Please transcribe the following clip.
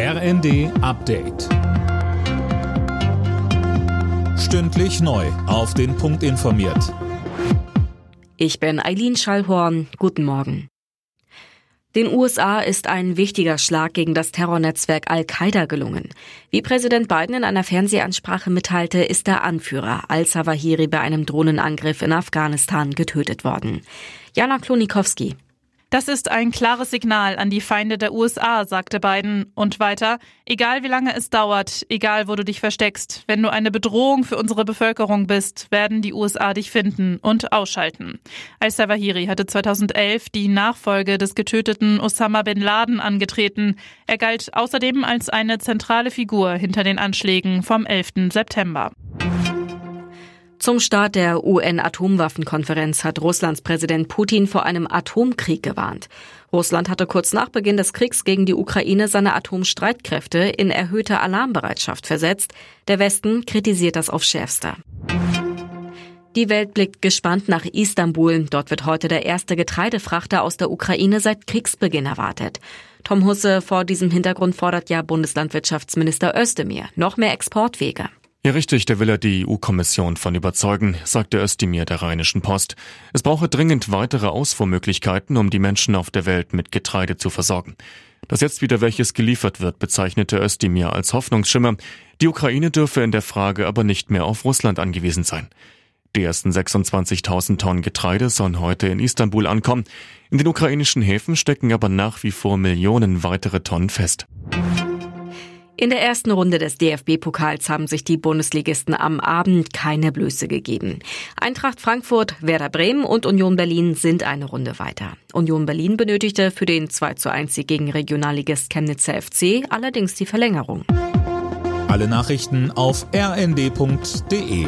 RND Update. Stündlich neu. Auf den Punkt informiert. Ich bin Eileen Schallhorn. Guten Morgen. Den USA ist ein wichtiger Schlag gegen das Terrornetzwerk Al-Qaida gelungen. Wie Präsident Biden in einer Fernsehansprache mitteilte, ist der Anführer al-Zawahiri bei einem Drohnenangriff in Afghanistan getötet worden. Jana Klonikowski. Das ist ein klares Signal an die Feinde der USA, sagte Biden. Und weiter, egal wie lange es dauert, egal wo du dich versteckst, wenn du eine Bedrohung für unsere Bevölkerung bist, werden die USA dich finden und ausschalten. Al-Zawahiri hatte 2011 die Nachfolge des getöteten Osama bin Laden angetreten. Er galt außerdem als eine zentrale Figur hinter den Anschlägen vom 11. September. Zum Start der UN-Atomwaffenkonferenz hat Russlands Präsident Putin vor einem Atomkrieg gewarnt. Russland hatte kurz nach Beginn des Kriegs gegen die Ukraine seine Atomstreitkräfte in erhöhte Alarmbereitschaft versetzt. Der Westen kritisiert das aufs Schärfste. Die Welt blickt gespannt nach Istanbul. Dort wird heute der erste Getreidefrachter aus der Ukraine seit Kriegsbeginn erwartet. Tom Husse vor diesem Hintergrund fordert ja Bundeslandwirtschaftsminister Özdemir noch mehr Exportwege. Ja, richtig, der will er die EU-Kommission von überzeugen, sagte Özdemir der Rheinischen Post. Es brauche dringend weitere Ausfuhrmöglichkeiten, um die Menschen auf der Welt mit Getreide zu versorgen. Dass jetzt wieder welches geliefert wird, bezeichnete Özdemir als Hoffnungsschimmer. Die Ukraine dürfe in der Frage aber nicht mehr auf Russland angewiesen sein. Die ersten 26.000 Tonnen Getreide sollen heute in Istanbul ankommen. In den ukrainischen Häfen stecken aber nach wie vor Millionen weitere Tonnen fest. In der ersten Runde des DFB-Pokals haben sich die Bundesligisten am Abend keine Blöße gegeben. Eintracht Frankfurt, Werder Bremen und Union Berlin sind eine Runde weiter. Union Berlin benötigte für den 2 zu 1 Sieg gegen Regionalligist Chemnitzer FC allerdings die Verlängerung. Alle Nachrichten auf rnd.de